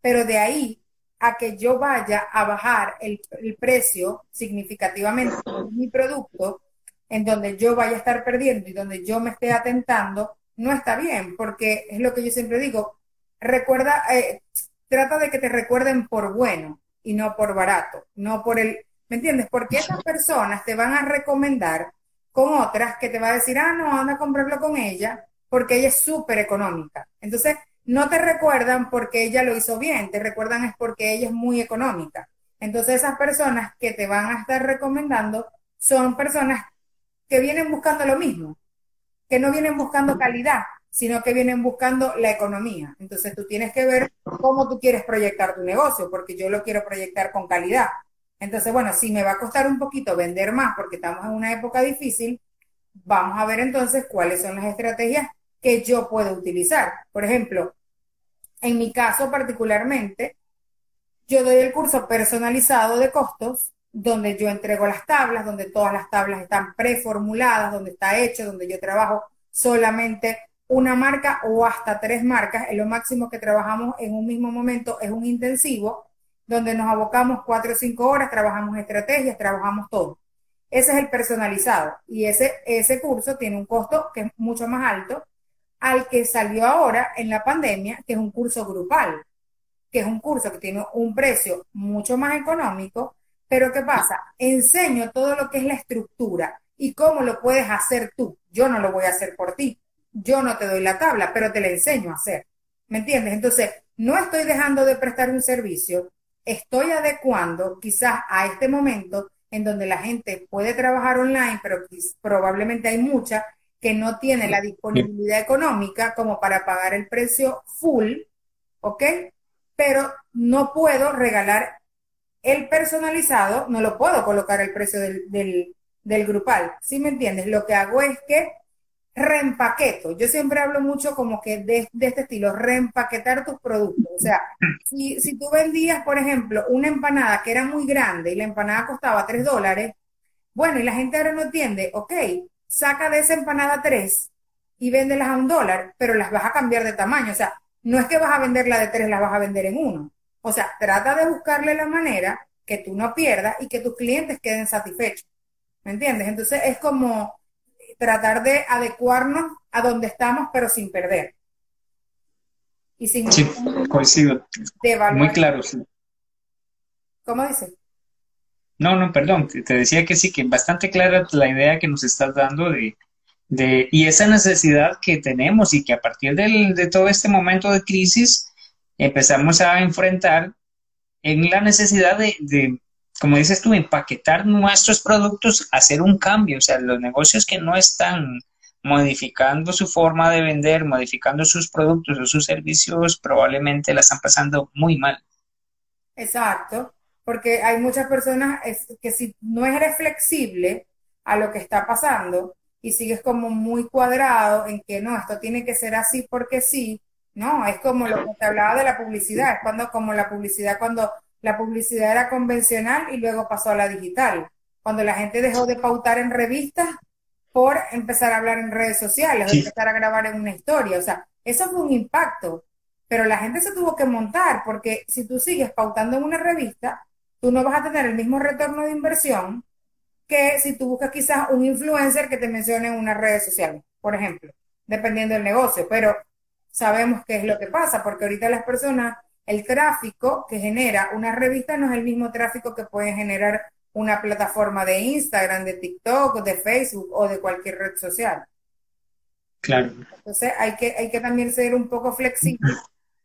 Pero de ahí a que yo vaya a bajar el, el precio significativamente de mi producto, en donde yo vaya a estar perdiendo y donde yo me esté atentando, no está bien, porque es lo que yo siempre digo, recuerda, eh, trata de que te recuerden por bueno y no por barato, no por el, ¿me entiendes? Porque esas personas te van a recomendar con otras que te va a decir, ah, no, anda a comprarlo con ella, porque ella es súper económica. Entonces, no te recuerdan porque ella lo hizo bien, te recuerdan es porque ella es muy económica. Entonces, esas personas que te van a estar recomendando son personas que vienen buscando lo mismo, que no vienen buscando calidad, sino que vienen buscando la economía. Entonces tú tienes que ver cómo tú quieres proyectar tu negocio, porque yo lo quiero proyectar con calidad. Entonces, bueno, si me va a costar un poquito vender más porque estamos en una época difícil, vamos a ver entonces cuáles son las estrategias que yo puedo utilizar. Por ejemplo, en mi caso particularmente, yo doy el curso personalizado de costos donde yo entrego las tablas, donde todas las tablas están preformuladas, donde está hecho, donde yo trabajo solamente una marca o hasta tres marcas. En lo máximo que trabajamos en un mismo momento es un intensivo donde nos abocamos cuatro o cinco horas, trabajamos estrategias, trabajamos todo. Ese es el personalizado y ese, ese curso tiene un costo que es mucho más alto al que salió ahora en la pandemia, que es un curso grupal, que es un curso que tiene un precio mucho más económico, pero ¿qué pasa? Enseño todo lo que es la estructura y cómo lo puedes hacer tú. Yo no lo voy a hacer por ti. Yo no te doy la tabla, pero te la enseño a hacer. ¿Me entiendes? Entonces, no estoy dejando de prestar un servicio, estoy adecuando quizás a este momento en donde la gente puede trabajar online, pero probablemente hay mucha que no tiene la disponibilidad económica como para pagar el precio full, ¿ok? Pero no puedo regalar el personalizado, no lo puedo colocar el precio del, del, grupal, ¿sí me entiendes? Lo que hago es que reempaqueto. Yo siempre hablo mucho como que de, este estilo, reempaquetar tus productos. O sea, si, tú vendías, por ejemplo, una empanada que era muy grande y la empanada costaba 3 dólares, bueno, y la gente ahora no entiende, ok, saca de esa empanada 3 y véndelas a un dólar, pero las vas a cambiar de tamaño. O sea, no es que vas a vender la de 3, las vas a vender en uno. O sea, trata de buscarle la manera que tú no pierdas y que tus clientes queden satisfechos. ¿Me entiendes? Entonces es como tratar de adecuarnos a donde estamos, pero sin perder.
Y sin sí, coincido. Muy claro, sí.
¿Cómo dice?
No, no, perdón, te decía que sí, que bastante clara la idea que nos estás dando de, de y esa necesidad que tenemos y que a partir del, de todo este momento de crisis empezamos a enfrentar en la necesidad de, de, como dices tú, empaquetar nuestros productos, hacer un cambio, o sea, los negocios que no están modificando su forma de vender, modificando sus productos o sus servicios, probablemente la están pasando muy mal.
Exacto, porque hay muchas personas que si no eres flexible a lo que está pasando y sigues como muy cuadrado en que no, esto tiene que ser así porque sí, no, es como lo que te hablaba de la publicidad, es cuando como la publicidad, cuando la publicidad era convencional y luego pasó a la digital, cuando la gente dejó de pautar en revistas por empezar a hablar en redes sociales o empezar a grabar en una historia, o sea, eso fue un impacto, pero la gente se tuvo que montar porque si tú sigues pautando en una revista, tú no vas a tener el mismo retorno de inversión que si tú buscas quizás un influencer que te mencione en unas redes sociales, por ejemplo, dependiendo del negocio, pero sabemos qué es lo que pasa, porque ahorita las personas, el tráfico que genera una revista no es el mismo tráfico que puede generar una plataforma de Instagram, de TikTok, de Facebook o de cualquier red social.
Claro.
Entonces hay que, hay que también ser un poco flexible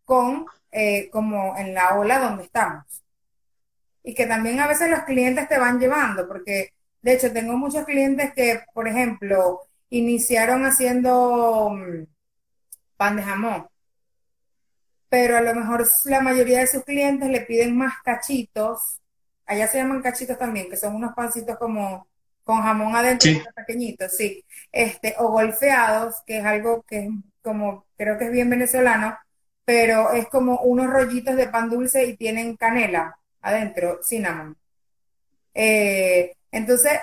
con eh, como en la ola donde estamos y que también a veces los clientes te van llevando, porque de hecho tengo muchos clientes que, por ejemplo, iniciaron haciendo mm, pan de jamón, pero a lo mejor la mayoría de sus clientes le piden más cachitos, allá se llaman cachitos también, que son unos pancitos como con jamón adentro, pequeñitos, sí, este, o golfeados, que es algo que es como, creo que es bien venezolano, pero es como unos rollitos de pan dulce y tienen canela adentro, cinnamon. Eh, entonces,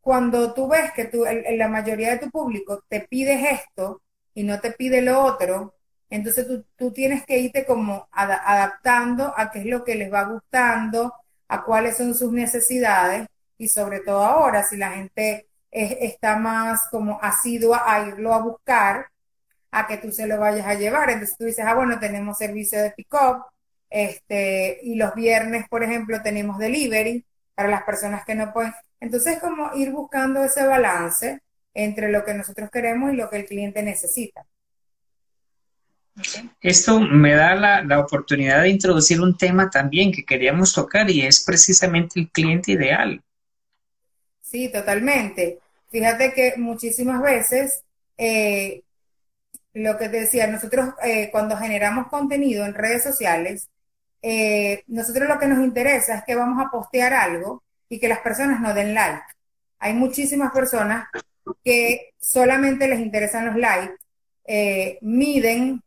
cuando tú ves que tú, la mayoría de tu público te pide esto y no te pide lo otro, entonces tú, tienes que irte como adaptando a qué es lo que les va gustando, a cuáles son sus necesidades y sobre todo ahora, si la gente está más como asidua a irlo a buscar, a que tú se lo vayas a llevar. Entonces tú dices, ah, bueno, tenemos servicio de pick-up, este, y los viernes, por ejemplo, tenemos delivery para las personas que no pueden. Entonces, como ir buscando ese balance entre lo que nosotros queremos y lo que el cliente necesita.
Esto me da la, la, oportunidad de introducir un tema también que queríamos tocar y es precisamente el cliente ideal.
Sí, totalmente. Fíjate que muchísimas veces, eh, lo que te decía, nosotros eh, cuando generamos contenido en redes sociales, eh, nosotros lo que nos interesa es que vamos a postear algo y que las personas nos den like. Hay muchísimas personas que solamente les interesan los likes, miden,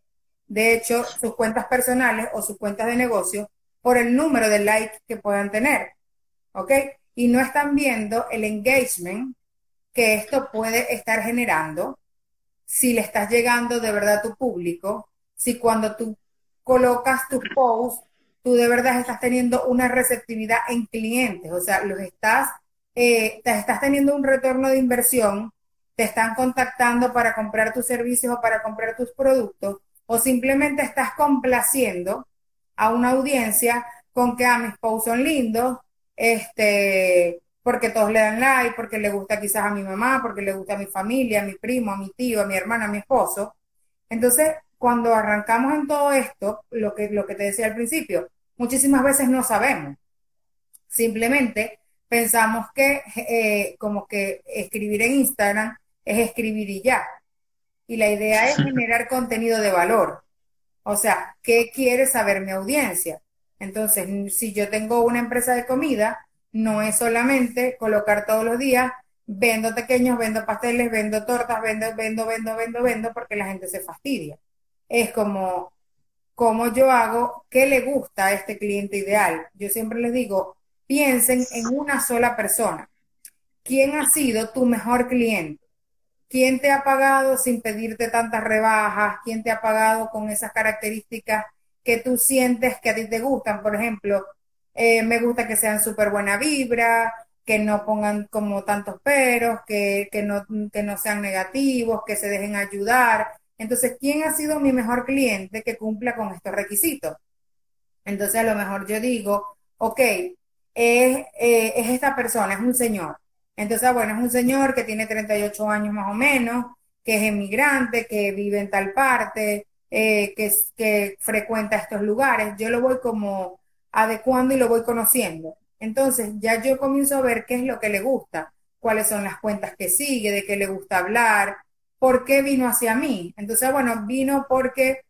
de hecho, sus cuentas personales o sus cuentas de negocio por el número de likes que puedan tener. ¿Ok? Y no están viendo el engagement que esto puede estar generando si le estás llegando de verdad a tu público, si cuando tú colocas tus posts tú de verdad estás teniendo una receptividad en clientes, o sea, los estás, eh, te estás teniendo un retorno de inversión, te están contactando para comprar tus servicios o para comprar tus productos, o simplemente estás complaciendo a una audiencia con que a ah, mis posts son lindos, este, porque todos le dan like, porque le gusta quizás a mi mamá, porque le gusta a mi familia, a mi primo, a mi tío, a mi hermana, a mi esposo. Entonces, cuando arrancamos en todo esto, lo que, lo que te decía al principio, muchísimas veces no sabemos. Simplemente pensamos que eh, como que escribir en Instagram es escribir y ya. Y la idea es generar contenido de valor. O sea, ¿qué quiere saber mi audiencia? Entonces, si yo tengo una empresa de comida, no es solamente colocar todos los días, vendo pequeños, vendo pasteles, vendo tortas, vendo, vendo, vendo, vendo, vendo, porque la gente se fastidia. Es como, como yo hago, ¿qué le gusta a este cliente ideal? Yo siempre les digo, piensen en una sola persona. ¿Quién ha sido tu mejor cliente? ¿Quién te ha pagado sin pedirte tantas rebajas? ¿Quién te ha pagado con esas características que tú sientes que a ti te gustan? Por ejemplo, eh, me gusta que sean súper buena vibra, que no pongan como tantos peros, que, que, no, que no sean negativos, que se dejen ayudar. Entonces, ¿quién ha sido mi mejor cliente que cumpla con estos requisitos? Entonces, a lo mejor yo digo, ok, es, eh, es esta persona, es un señor entonces, bueno, es un señor que tiene 38 años más o menos, que es emigrante, que vive en tal parte, eh, que, que frecuenta estos lugares. Yo lo voy como adecuando y lo voy conociendo. Entonces, ya yo comienzo a ver qué es lo que le gusta, cuáles son las cuentas que sigue, de qué le gusta hablar, por qué vino hacia mí. Entonces, bueno, vino porque,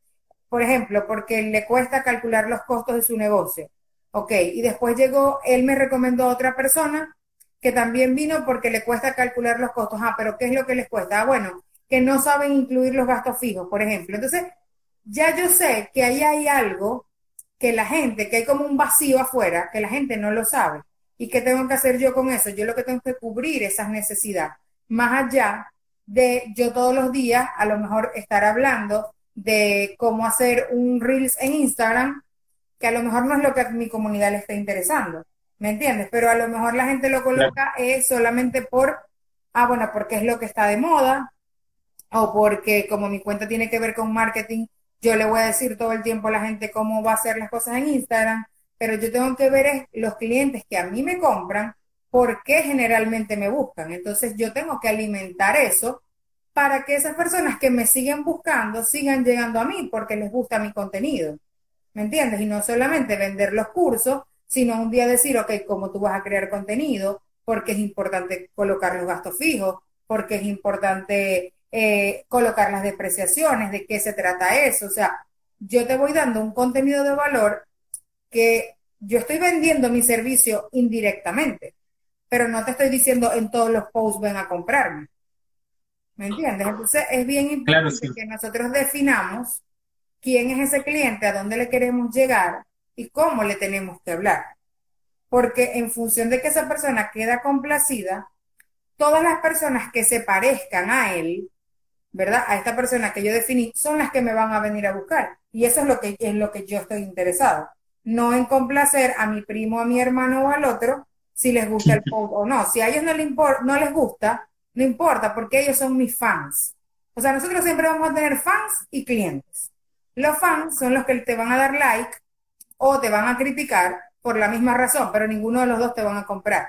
por ejemplo, porque le cuesta calcular los costos de su negocio. Ok, y después llegó, él me recomendó a otra persona que también vino porque le cuesta calcular los costos. Ah, pero ¿qué es lo que les cuesta? Ah, bueno, que no saben incluir los gastos fijos, por ejemplo. Entonces, ya yo sé que ahí hay algo que la gente, que hay como un vacío afuera, que la gente no lo sabe. ¿Y qué tengo que hacer yo con eso? Yo lo que tengo que cubrir esas necesidades, más allá de yo todos los días a lo mejor estar hablando de cómo hacer un Reels en Instagram, que a lo mejor no es lo que a mi comunidad le está interesando. ¿Me entiendes? Pero a lo mejor la gente lo coloca es solamente por, ah, bueno, porque es lo que está de moda, o porque como mi cuenta tiene que ver con marketing, yo le voy a decir todo el tiempo a la gente cómo va a hacer las cosas en Instagram, pero yo tengo que ver los clientes que a mí me compran, por qué generalmente me buscan. Entonces yo tengo que alimentar eso para que esas personas que me siguen buscando sigan llegando a mí porque les gusta mi contenido. ¿Me entiendes? Y no solamente vender los cursos, sino un día decir, ok, cómo tú vas a crear contenido, porque es importante colocar los gastos fijos, porque es importante eh, colocar las depreciaciones, de qué se trata eso. O sea, yo te voy dando un contenido de valor que yo estoy vendiendo mi servicio indirectamente, pero no te estoy diciendo en todos los posts ven a comprarme. ¿Me entiendes? Entonces es bien importante que nosotros definamos quién es ese cliente, a dónde le queremos llegar y cómo le tenemos que hablar. Porque en función de que esa persona queda complacida, todas las personas que se parezcan a él, ¿verdad? A esta persona que yo definí, son las que me van a venir a buscar. Y eso es lo que, es lo que yo estoy interesado. No en complacer a mi primo, a mi hermano o al otro, si les gusta el post o no. Si a ellos no, les no les gusta, no importa, porque ellos son mis fans. O sea, nosotros siempre vamos a tener fans y clientes. Los fans son los que te van a dar like o te van a criticar por la misma razón, pero ninguno de los dos te van a comprar.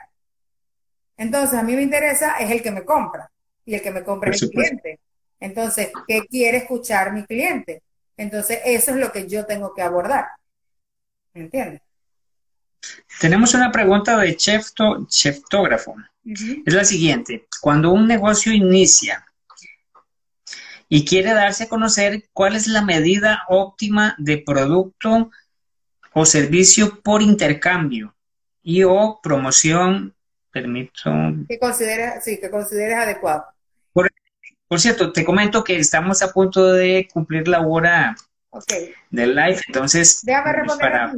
Entonces, a mí me interesa es el que me compra y el que me compra es el cliente. Entonces, ¿qué quiere escuchar mi cliente? Entonces, eso es lo que yo tengo que abordar. ¿Me entiendes?
Tenemos una pregunta de Chefto, Cheftógrafo. Es la siguiente. Cuando un negocio inicia y quiere darse a conocer cuál es la medida óptima de producto o servicio por intercambio y o promoción, permito...
Que consideres, sí, que consideres adecuado.
Por, cierto, te comento que estamos a punto de cumplir la hora del live, entonces...
Déjame responder para...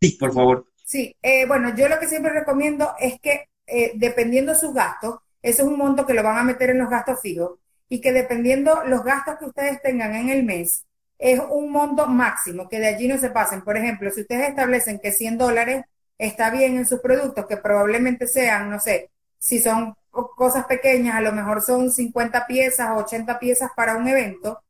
Sí, por favor.
Sí, eh, bueno, yo lo que siempre recomiendo es que eh, dependiendo sus gastos, eso es un monto que lo van a meter en los gastos fijos y que dependiendo los gastos que ustedes tengan en el mes, es un monto máximo, que de allí no se pasen. Por ejemplo, si ustedes establecen que 100 dólares está bien en sus productos, que probablemente sean, no sé, si son cosas pequeñas, a lo mejor son 50 piezas o 80 piezas para un evento,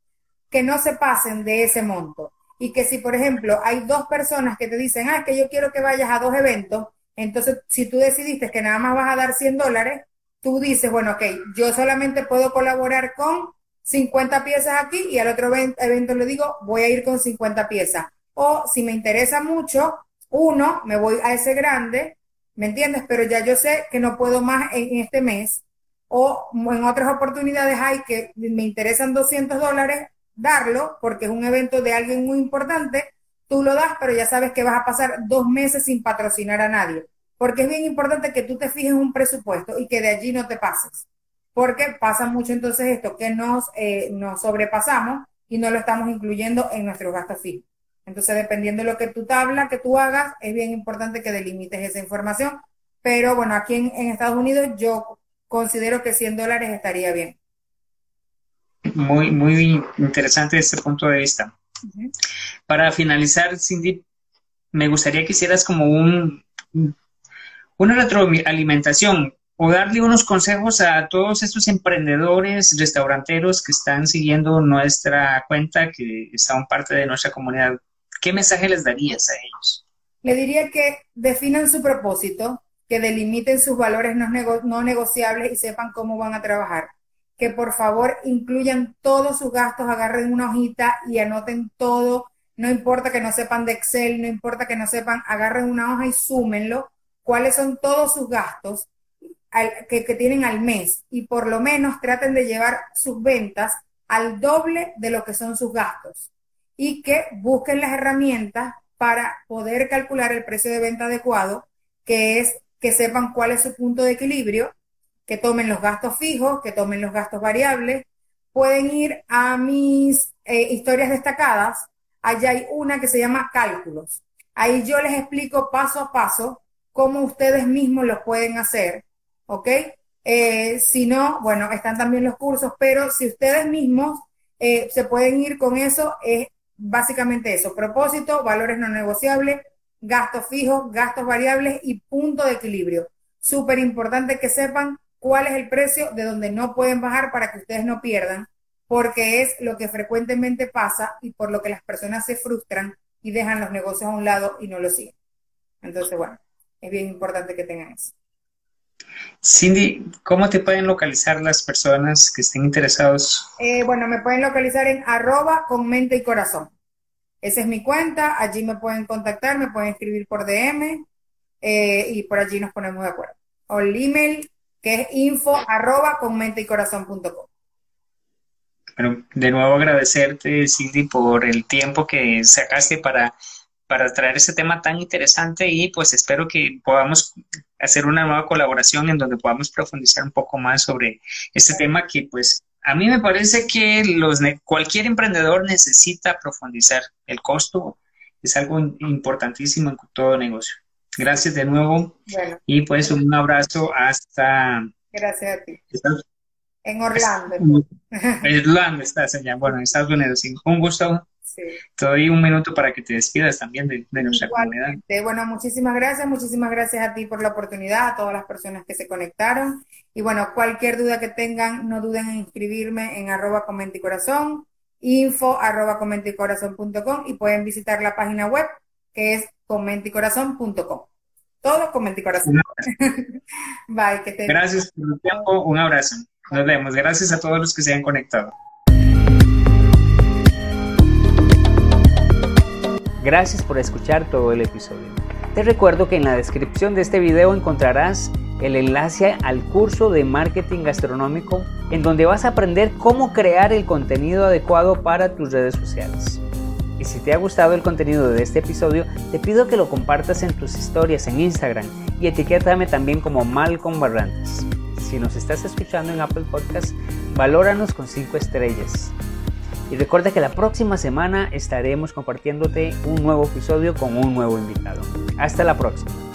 que no se pasen de ese monto. Y que si, por ejemplo, hay dos personas que te dicen, ah, que yo quiero que vayas a dos eventos, entonces si tú decidiste que nada más vas a dar 100 dólares, tú dices, bueno, ok, yo solamente puedo colaborar con 50 piezas aquí y al otro evento le digo, voy a ir con 50 piezas. O si me interesa mucho, uno, me voy a ese grande, ¿me entiendes? Pero ya yo sé que no puedo más en este mes. O en otras oportunidades hay que me interesan 200 dólares, darlo, porque es un evento de alguien muy importante, tú lo das, pero ya sabes que vas a pasar dos meses sin patrocinar a nadie. Porque es bien importante que tú te fijes un presupuesto y que de allí no te pases porque pasa mucho entonces esto, que nos, eh, nos sobrepasamos y no lo estamos incluyendo en nuestros gastos fijos. Entonces, dependiendo de lo que tu tabla que tú hagas, es bien importante que delimites esa información. Pero bueno, aquí en, Estados Unidos yo considero que 100 dólares estaría bien.
Muy, muy interesante este punto de vista. Para finalizar, Cindy, me gustaría que hicieras como un, una retroalimentación o darle unos consejos a todos estos emprendedores, restauranteros que están siguiendo nuestra cuenta, que son parte de nuestra comunidad. ¿Qué mensaje les darías a ellos?
Le diría que definan su propósito, que delimiten sus valores no, negociables y sepan cómo van a trabajar. Que por favor incluyan todos sus gastos, agarren una hojita y anoten todo. No importa que no sepan de Excel, no importa que no sepan, agarren una hoja y súmenlo. ¿Cuáles son todos sus gastos? Que, tienen al mes y por lo menos traten de llevar sus ventas al doble de lo que son sus gastos y que busquen las herramientas para poder calcular el precio de venta adecuado, que es que sepan cuál es su punto de equilibrio, que tomen los gastos fijos, que tomen los gastos variables. Pueden ir a mis eh, historias destacadas. Allá hay una que se llama cálculos. Ahí yo les explico paso a paso cómo ustedes mismos lo pueden hacer ¿ok? Eh, si no, bueno, están también los cursos, pero si ustedes mismos eh, se pueden ir con eso, es básicamente eso, propósito, valores no negociables, gastos fijos, gastos variables y punto de equilibrio. Súper importante que sepan cuál es el precio de donde no pueden bajar para que ustedes no pierdan, porque es lo que frecuentemente pasa y por lo que las personas se frustran y dejan los negocios a un lado y no lo siguen. Entonces, bueno, es bien importante que tengan eso.
Cindy, ¿cómo te pueden localizar las personas que estén interesados?
Eh, bueno, me pueden localizar en arroba con mente y corazón. Esa es mi cuenta, allí me pueden contactar, me pueden escribir por DM eh, y por allí nos ponemos de acuerdo. O el email que es info arroba con mente y corazón punto
Bueno, de nuevo agradecerte, Cindy, por el tiempo que sacaste para para traer ese tema tan interesante y pues espero que podamos hacer una nueva colaboración en donde podamos profundizar un poco más sobre este tema que pues a mí me parece que los cualquier emprendedor necesita profundizar. El costo es algo importantísimo en todo negocio. Gracias de nuevo y pues un abrazo hasta...
Gracias a ti. En Orlando.
En Orlando estás allá, bueno, en Estados Unidos. Un gusto te doy un minuto para que te despidas también de, nuestra comunidad.
Bueno, muchísimas gracias, muchísimas gracias a ti por la oportunidad, a todas las personas que se conectaron. Y bueno, cualquier duda que tengan, no duden en inscribirme en arroba corazón, info arroba comenticorazón.com y pueden visitar la página web que es comenticorazón.com. Todo comenticorazón.
Bye, que te... Gracias por el tiempo, un abrazo. Nos vemos. Gracias a todos los que se han conectado.
Gracias por escuchar todo el episodio. Te recuerdo que en la descripción de este video encontrarás el enlace al curso de marketing gastronómico en donde vas a aprender cómo crear el contenido adecuado para tus redes sociales. Y si te ha gustado el contenido de este episodio, te pido que lo compartas en tus historias en Instagram y etiquétame también como Malcolm Barrantes. Si nos estás escuchando en Apple Podcast, valóranos con 5 estrellas. Y recuerda que la próxima semana estaremos compartiéndote un nuevo episodio con un nuevo invitado. Hasta la próxima.